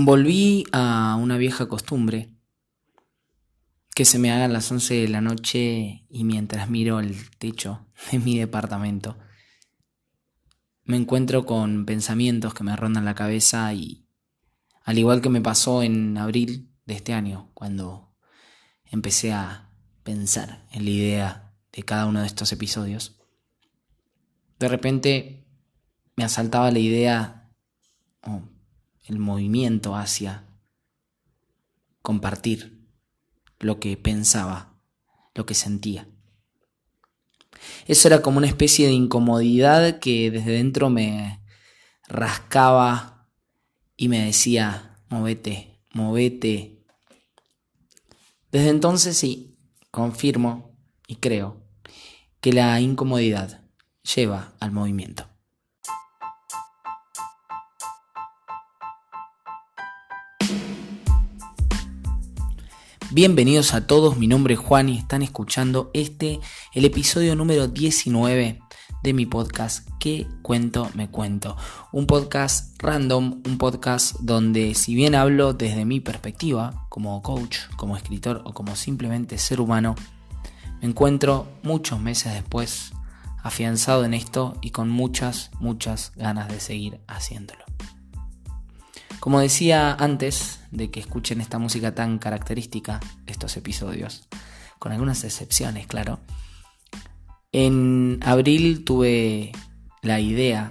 Volví a una vieja costumbre, que se me haga a las 11 de la noche y mientras miro el techo de mi departamento, me encuentro con pensamientos que me rondan la cabeza y, al igual que me pasó en abril de este año, cuando empecé a pensar en la idea de cada uno de estos episodios, de repente me asaltaba la idea el movimiento hacia compartir lo que pensaba, lo que sentía. Eso era como una especie de incomodidad que desde dentro me rascaba y me decía, movete, movete. Desde entonces sí, confirmo y creo que la incomodidad lleva al movimiento. Bienvenidos a todos, mi nombre es Juan y están escuchando este, el episodio número 19 de mi podcast ¿Qué cuento me cuento? Un podcast random, un podcast donde si bien hablo desde mi perspectiva, como coach, como escritor o como simplemente ser humano, me encuentro muchos meses después afianzado en esto y con muchas, muchas ganas de seguir haciéndolo. Como decía antes de que escuchen esta música tan característica, estos episodios, con algunas excepciones, claro, en abril tuve la idea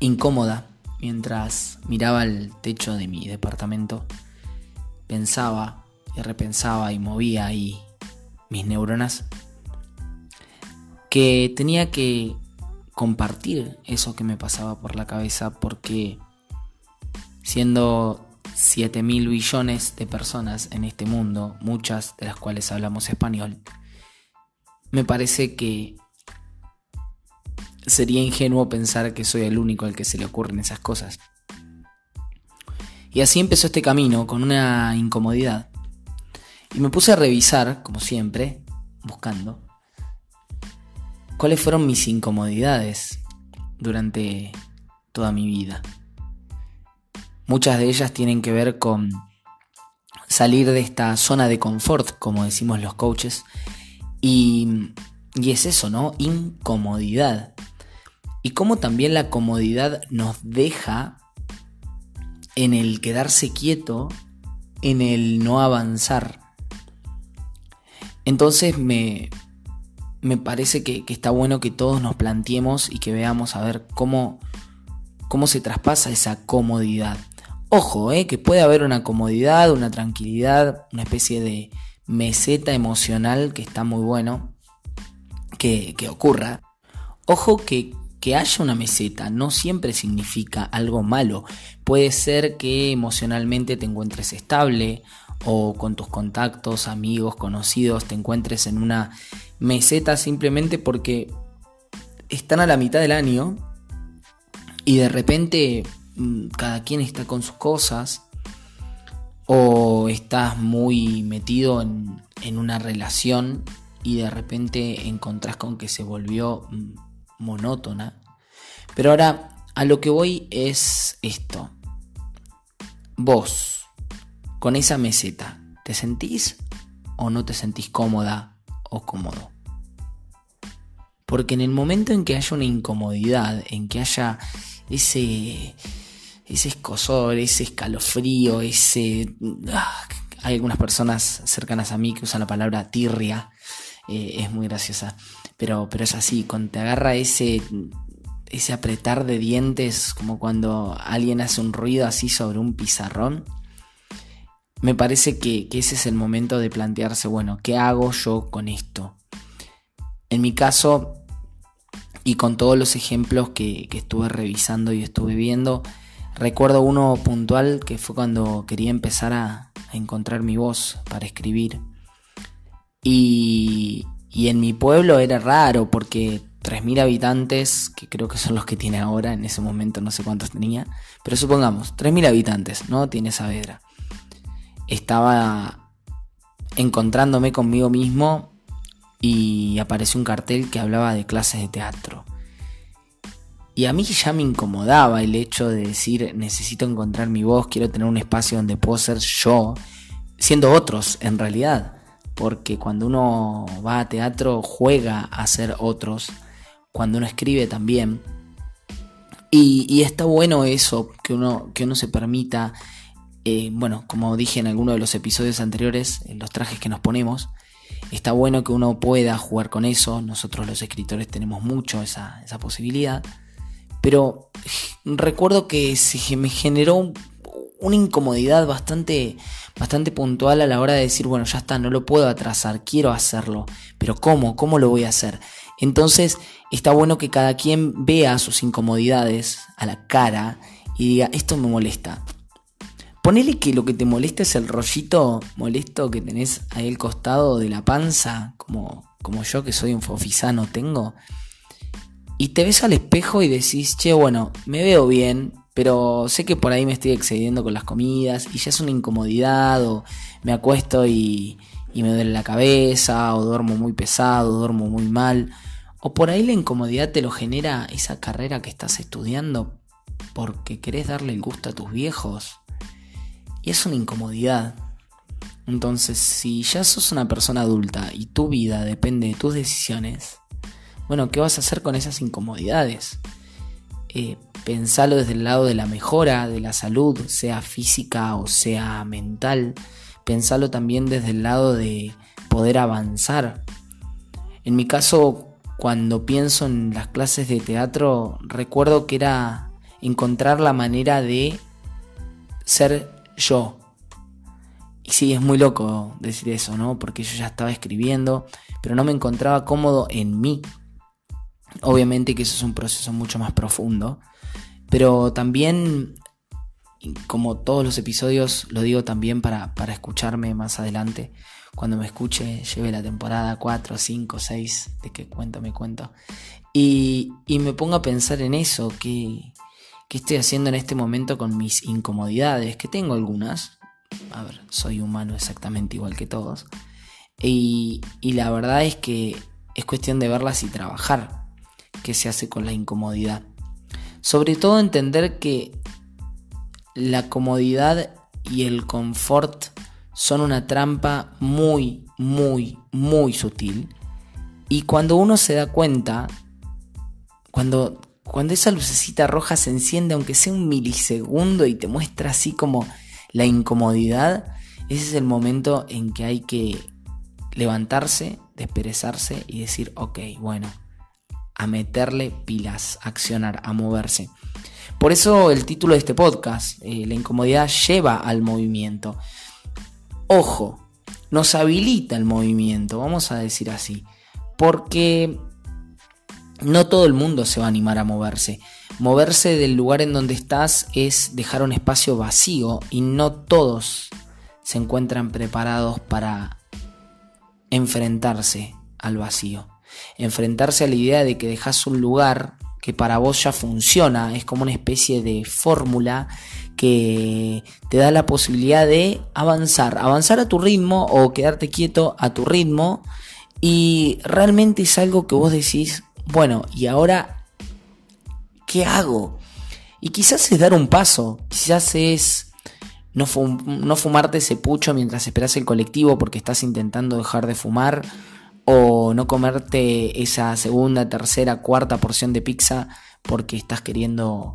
incómoda mientras miraba el techo de mi departamento, pensaba y repensaba y movía ahí mis neuronas, que tenía que compartir eso que me pasaba por la cabeza porque siendo 7 mil billones de personas en este mundo, muchas de las cuales hablamos español, me parece que sería ingenuo pensar que soy el único al que se le ocurren esas cosas. Y así empezó este camino con una incomodidad. Y me puse a revisar, como siempre, buscando, cuáles fueron mis incomodidades durante toda mi vida. Muchas de ellas tienen que ver con salir de esta zona de confort, como decimos los coaches. Y, es eso, ¿no? Incomodidad. Y cómo también la comodidad nos deja en el quedarse quieto, en el no avanzar. Entonces me, me parece que, que, está bueno que todos nos planteemos y que veamos a ver cómo, cómo se traspasa esa comodidad. Ojo, eh, que puede haber una comodidad, una tranquilidad, una especie de meseta emocional que está muy bueno que, ocurra. Ojo que, que haya una meseta no siempre significa algo malo. Puede ser que emocionalmente te encuentres estable o con tus contactos, amigos, conocidos, te encuentres en una meseta simplemente porque están a la mitad del año y de repente cada quien está con sus cosas o estás muy metido en, una relación y de repente encontrás con que se volvió mm, monótona. Pero ahora a lo que voy es esto. Vos, con esa meseta, ¿te sentís o no te sentís cómoda o cómodo? Porque en el momento en que haya una incomodidad, en que haya ese ese escosor, ese escalofrío, ese... Ah, hay algunas personas cercanas a mí que usan la palabra tirria, eh, es muy graciosa, pero, pero es así, cuando te agarra ese, ese apretar de dientes, como cuando alguien hace un ruido así sobre un pizarrón, me parece que, ese es el momento de plantearse, bueno, ¿qué hago yo con esto? En mi caso, y con todos los ejemplos que, que estuve revisando y estuve viendo, Recuerdo uno puntual que fue cuando quería empezar a, encontrar mi voz para escribir. Y, y en mi pueblo era raro porque 3.000 habitantes, que creo que son los que tiene ahora, en ese momento no sé cuántos tenía, pero supongamos, 3.000 habitantes, ¿no? Tiene Saavedra. Estaba encontrándome conmigo mismo y apareció un cartel que hablaba de clases de teatro. Y a mí ya me incomodaba el hecho de decir, necesito encontrar mi voz, quiero tener un espacio donde puedo ser yo, siendo otros en realidad. Porque cuando uno va a teatro juega a ser otros, cuando uno escribe también. Y, está bueno eso, que uno, que uno se permita, eh, bueno, como dije en alguno de los episodios anteriores, en los trajes que nos ponemos, está bueno que uno pueda jugar con eso, nosotros los escritores tenemos mucho esa, esa posibilidad, pero recuerdo que se me generó una incomodidad bastante, bastante puntual a la hora de decir, bueno, ya está, no lo puedo atrasar, quiero hacerlo, pero ¿cómo? ¿Cómo lo voy a hacer? Entonces está bueno que cada quien vea sus incomodidades a la cara y diga, esto me molesta. Ponele que lo que te molesta es el rollito molesto que tenés ahí al costado de la panza, como, como yo que soy un fofisano tengo. Y te ves al espejo y decís, che, bueno, me veo bien, pero sé que por ahí me estoy excediendo con las comidas y ya es una incomodidad o me acuesto y, me duele la cabeza o duermo muy pesado, duermo muy mal. O por ahí la incomodidad te lo genera esa carrera que estás estudiando porque querés darle el gusto a tus viejos. Y es una incomodidad. Entonces, si ya sos una persona adulta y tu vida depende de tus decisiones, bueno, ¿qué vas a hacer con esas incomodidades? Eh, pensalo desde el lado de la mejora de la salud, sea física o sea mental. Pensalo también desde el lado de poder avanzar. En mi caso, cuando pienso en las clases de teatro, recuerdo que era encontrar la manera de ser yo. Y sí, es muy loco decir eso, ¿no? Porque yo ya estaba escribiendo, pero no me encontraba cómodo en mí. Obviamente que eso es un proceso mucho más profundo. Pero también, como todos los episodios, lo digo también para, escucharme más adelante. Cuando me escuche, lleve la temporada 4, 5, 6 de que cuento me cuento. Y, y me pongo a pensar en eso, que, que estoy haciendo en este momento con mis incomodidades, que tengo algunas. A ver, soy humano exactamente igual que todos. Y, y la verdad es que es cuestión de verlas y trabajar qué se hace con la incomodidad. Sobre todo entender que la comodidad y el confort son una trampa muy, muy, muy sutil. Y cuando uno se da cuenta, cuando, cuando esa lucecita roja se enciende, aunque sea un milisegundo y te muestra así como la incomodidad, ese es el momento en que hay que levantarse, desperezarse y decir, ok, bueno, a meterle pilas, a accionar, a moverse. Por eso el título de este podcast, eh, la incomodidad lleva al movimiento. Ojo, nos habilita el movimiento, vamos a decir así, porque no todo el mundo se va a animar a moverse. Moverse del lugar en donde estás es dejar un espacio vacío y no todos se encuentran preparados para enfrentarse al vacío enfrentarse a la idea de que dejas un lugar que para vos ya funciona, es como una especie de fórmula que te da la posibilidad de avanzar, avanzar a tu ritmo o quedarte quieto a tu ritmo y realmente es algo que vos decís, bueno, ¿y ahora qué hago? Y quizás es dar un paso, quizás es no, no fumarte ese pucho mientras esperas el colectivo porque estás intentando dejar de fumar o no comerte esa segunda, tercera, cuarta porción de pizza porque estás queriendo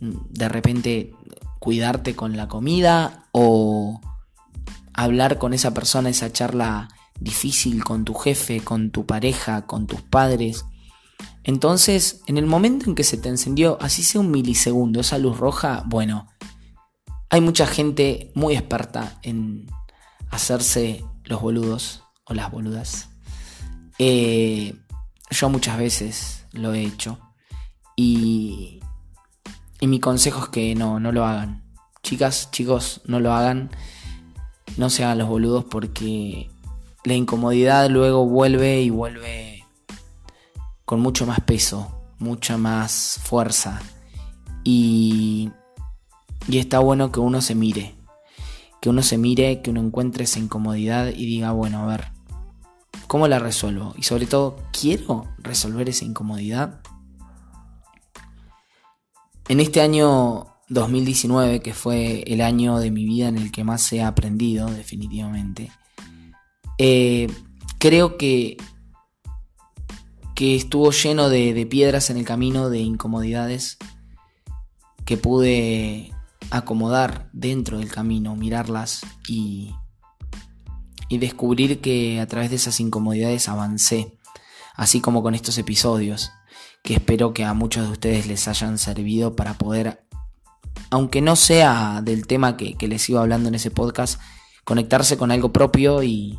mm, de repente cuidarte con la comida o hablar con esa persona, esa charla difícil con tu jefe, con tu pareja, con tus padres. Entonces, en el momento en que se te encendió, así sea un milisegundo, esa luz roja, bueno, hay mucha gente muy experta en hacerse los boludos o las boludas. Eh, yo muchas veces lo he hecho. Y, y mi consejo es que no, no lo hagan. Chicas, chicos, no lo hagan. No se hagan los boludos porque la incomodidad luego vuelve y vuelve con mucho más peso, mucha más fuerza. Y, y está bueno que uno se mire. Que uno se mire, que uno encuentre esa incomodidad y diga, bueno, a ver, ¿Cómo la resuelvo? Y sobre todo, ¿quiero resolver esa incomodidad? En este año 2019, que fue el año de mi vida en el que más he aprendido, definitivamente, eh, creo que, que estuvo lleno de, de piedras en el camino, de incomodidades que pude acomodar dentro del camino, mirarlas y, y descubrir que a través de esas incomodidades avancé, así como con estos episodios, que espero que a muchos de ustedes les hayan servido para poder, aunque no sea del tema que, les iba hablando en ese podcast, conectarse con algo propio y,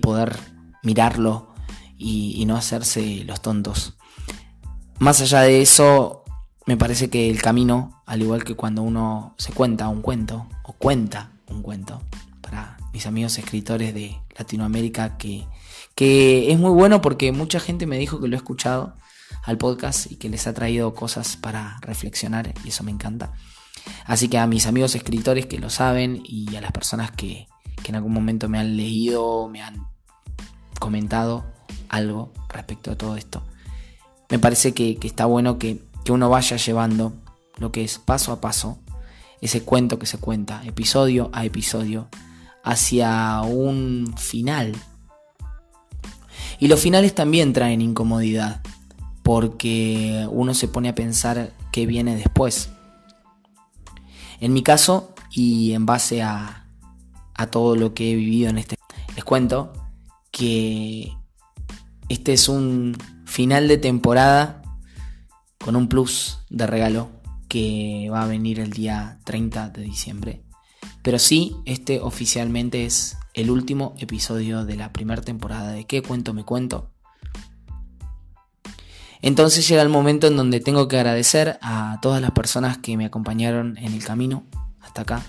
poder mirarlo y, y no hacerse los tontos. Más allá de eso, me parece que el camino, al igual que cuando uno se cuenta un cuento, o cuenta un cuento, para mis amigos escritores de Latinoamérica, que, que es muy bueno porque mucha gente me dijo que lo he escuchado al podcast y que les ha traído cosas para reflexionar y eso me encanta. Así que a mis amigos escritores que lo saben y a las personas que, que en algún momento me han leído, me han comentado algo respecto a todo esto, me parece que, que está bueno que que uno vaya llevando lo que es paso a paso, ese cuento que se cuenta, episodio a episodio, hacia un final. Y los finales también traen incomodidad, porque uno se pone a pensar qué viene después. En mi caso, y en base a, a todo lo que he vivido en este, les cuento que este es un final de temporada con un plus de regalo que va a venir el día 30 de diciembre. Pero sí, este oficialmente es el último episodio de la primera temporada de ¿Qué cuento me cuento? Entonces llega el momento en donde tengo que agradecer a todas las personas que me acompañaron en el camino hasta acá.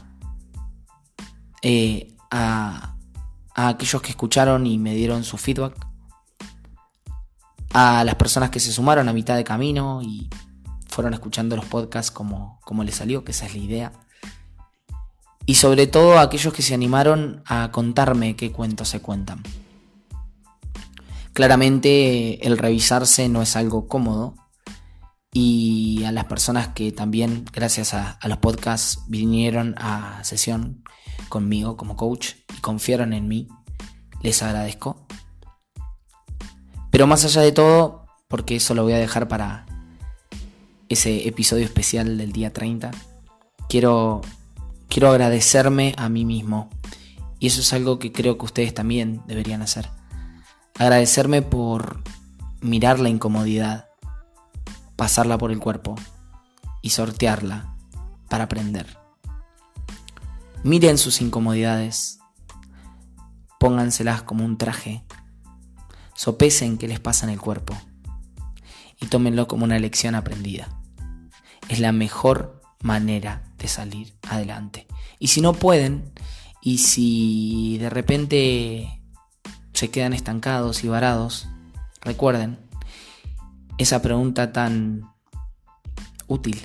Eh, a, aquellos que escucharon y me dieron su feedback a las personas que se sumaron a mitad de camino y fueron escuchando los podcasts como, como les salió, que esa es la idea. Y sobre todo a aquellos que se animaron a contarme qué cuentos se cuentan. Claramente el revisarse no es algo cómodo y a las personas que también gracias a, a los podcasts vinieron a sesión conmigo como coach y confiaron en mí, les agradezco. Pero más allá de todo, porque eso lo voy a dejar para ese episodio especial del día 30, quiero, quiero agradecerme a mí mismo. Y eso es algo que creo que ustedes también deberían hacer. Agradecerme por mirar la incomodidad, pasarla por el cuerpo y sortearla para aprender. Miren sus incomodidades, pónganselas como un traje Sopesen qué les pasa en el cuerpo y tómenlo como una lección aprendida. Es la mejor manera de salir adelante. Y si no pueden, y si de repente se quedan estancados y varados, recuerden esa pregunta tan útil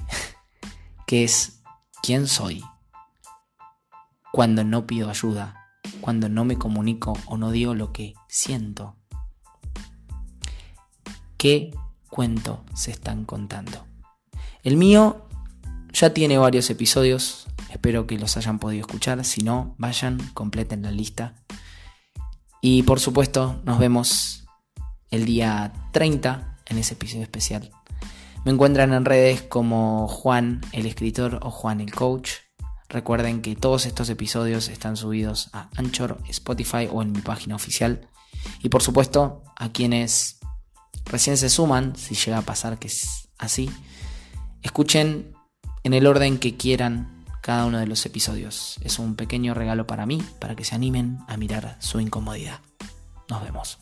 que es ¿quién soy? Cuando no pido ayuda, cuando no me comunico o no digo lo que siento qué cuento se están contando. El mío ya tiene varios episodios, espero que los hayan podido escuchar, si no, vayan, completen la lista. Y por supuesto, nos vemos el día 30 en ese episodio especial. Me encuentran en redes como Juan el escritor o Juan el coach. Recuerden que todos estos episodios están subidos a Anchor, Spotify o en mi página oficial. Y por supuesto, a quienes recién se suman, si llega a pasar que es así, escuchen en el orden que quieran cada uno de los episodios. Es un pequeño regalo para mí, para que se animen a mirar su incomodidad. Nos vemos.